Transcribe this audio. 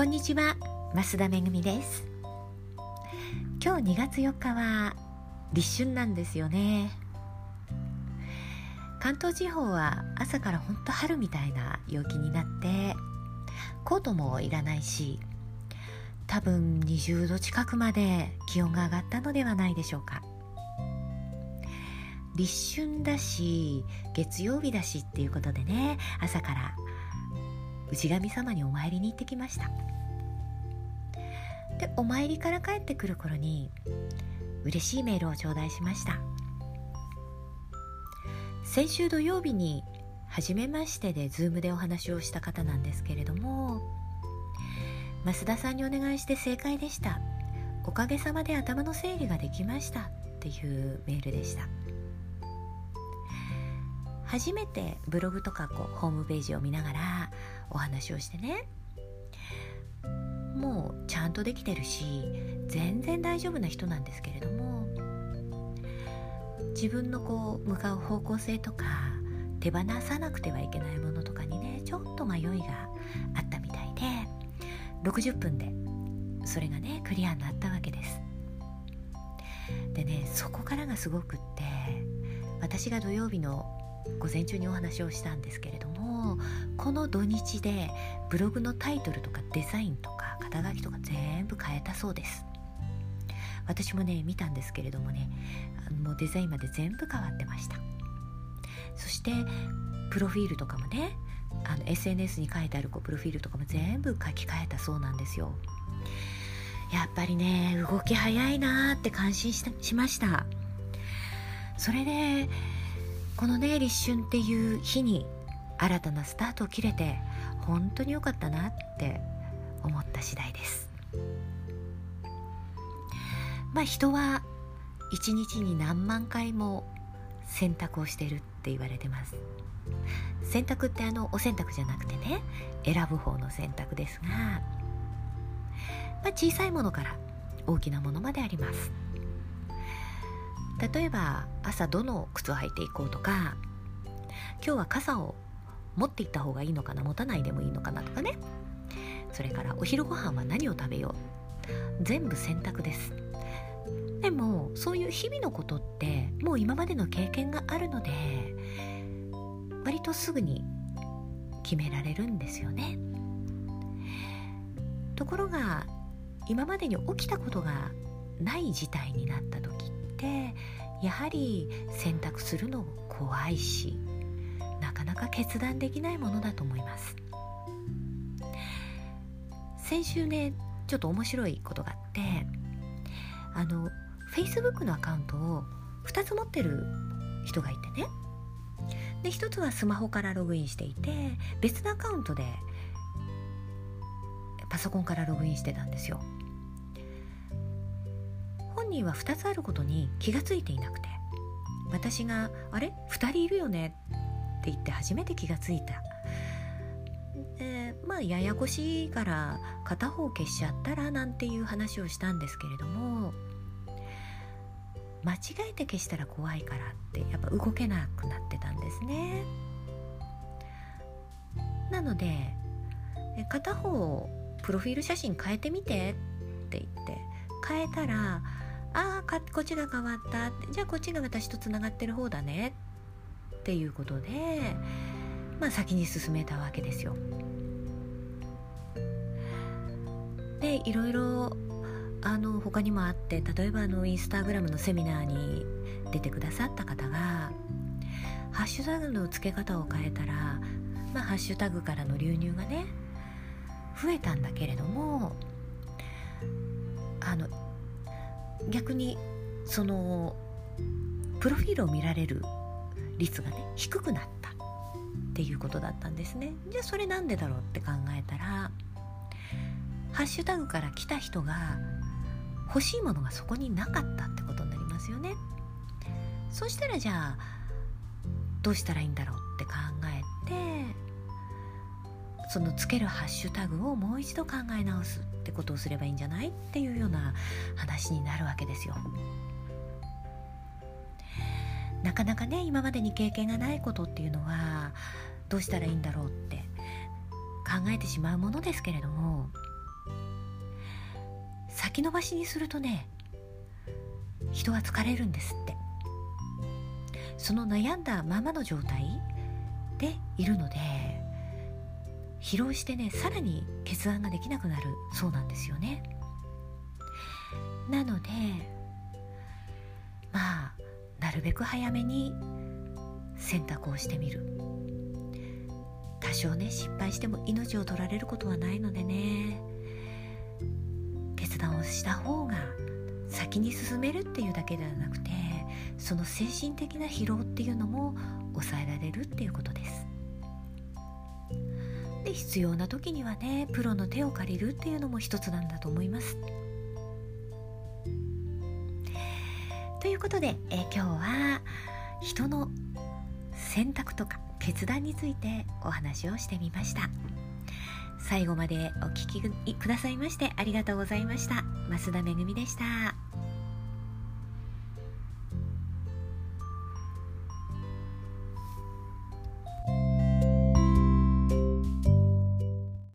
こんにちは増田めぐみです。今日2月4日は立春なんですよね。関東地方は朝からほんと春みたいな陽気になってコートもいらないし多分20度近くまで気温が上がったのではないでしょうか。立春だし月曜日だしっていうことでね朝から氏神様にお参りに行ってきました。でお参りから帰ってくる頃に嬉しいメールを頂戴しました。先週土曜日に初めましてで Zoom でお話をした方なんですけれども増田さんにお願いして正解でした。おかげさまで頭の整理ができました。っていうメールでした。初めてブログとかこうホームページを見ながらお話をしてねもうちゃんとできてるし全然大丈夫な人なんですけれども自分のこう向かう方向性とか手放さなくてはいけないものとかにねちょっと迷いがあったみたいで60分でそれがねクリアになったわけです。でねそこからがすごくって私が土曜日の午前中にお話をしたんですけれどもこの土日でブログのタイトルとかデザインとか肩書きとか全部変えたそうです。私もね見たんですけれどもねもうデザインまで全部変わってました。そしてプロフィールとかもねあの SNS に書いてあるこうプロフィールとかも全部書き換えたそうなんですよ。やっぱりね動き早いなーって感心しました。それでこのね立春っていう日に新たなスタートを切れて本当に良かったなって思った次第です。まあ人は一日に何万回も洗濯をしてるって言われてます。洗濯ってあのお洗濯じゃなくてね選ぶ方の洗濯ですが、まあ、小さいものから大きなものまであります。例えば朝どの靴を履いていこうとか今日は傘を持っていった方がいいのかな持たないでもいいのかなとかね。それからお昼ご飯は何を食べよう。全部選択です。でもそういう日々のことってもう今までの経験があるので割とすぐに決められるんですよね。ところが今までに起きたことがない事態になった時てやはり選択するの怖いしなかなか決断できないものだと思います。先週ねちょっと面白いことがあってあの Facebook のアカウントを2つ持ってる人がいてね。で1つはスマホからログインしていて別のアカウントでパソコンからログインしてたんですよ。本人は2つあることに気がついていなくて。私が「あれ？2人いるよね」って言って初めて気がついた。まあややこしいから片方消しちゃったらなんていう話をしたんですけれども間違えて消したら怖いからってやっぱ動けなくなってたんですね。なので片方プロフィール写真変えてみてって言って変えたらああこっちが変わったじゃあこっちが私とつながってる方だねっていうことでまあ先に進めたわけですよ。でいろいろあの他にもあって例えばあのインスタグラムのセミナーに出てくださった方がハッシュタグの付け方を変えたら、まあ、ハッシュタグからの流入がね増えたんだけれども逆にそのプロフィールを見られる率がね低くなったっていうことだったんですね。じゃあそれなんでだろうって考えたらハッシュタグから来た人が欲しいものがそこになかったってことになりますよね。そしたらじゃあどうしたらいいんだろうって考えてそのつけるハッシュタグをもう一度考え直す。ってことをすればいいんじゃない？っていうような話になるわけですよ。なかなかね今までに経験がないことっていうのはどうしたらいいんだろうって考えてしまうものですけれども先延ばしにするとね人は疲れるんですってその悩んだままの状態でいるので疲労してねさらに決断ができなくなるそうなんですよね。なのでまあなるべく早めに選択をしてみる。多少ね失敗しても命を取られることはないのでね。決断をした方が先に進めるっていうだけではなくてその精神的な疲労っていうのも抑えられるっていうことです。で必要な時にはねプロの手を借りるっていうのも一つなんだと思います。ということで、え今日は人の選択とか決断についてお話をしてみました。最後までお聴きくださいましてありがとうございました。増田めぐみでした。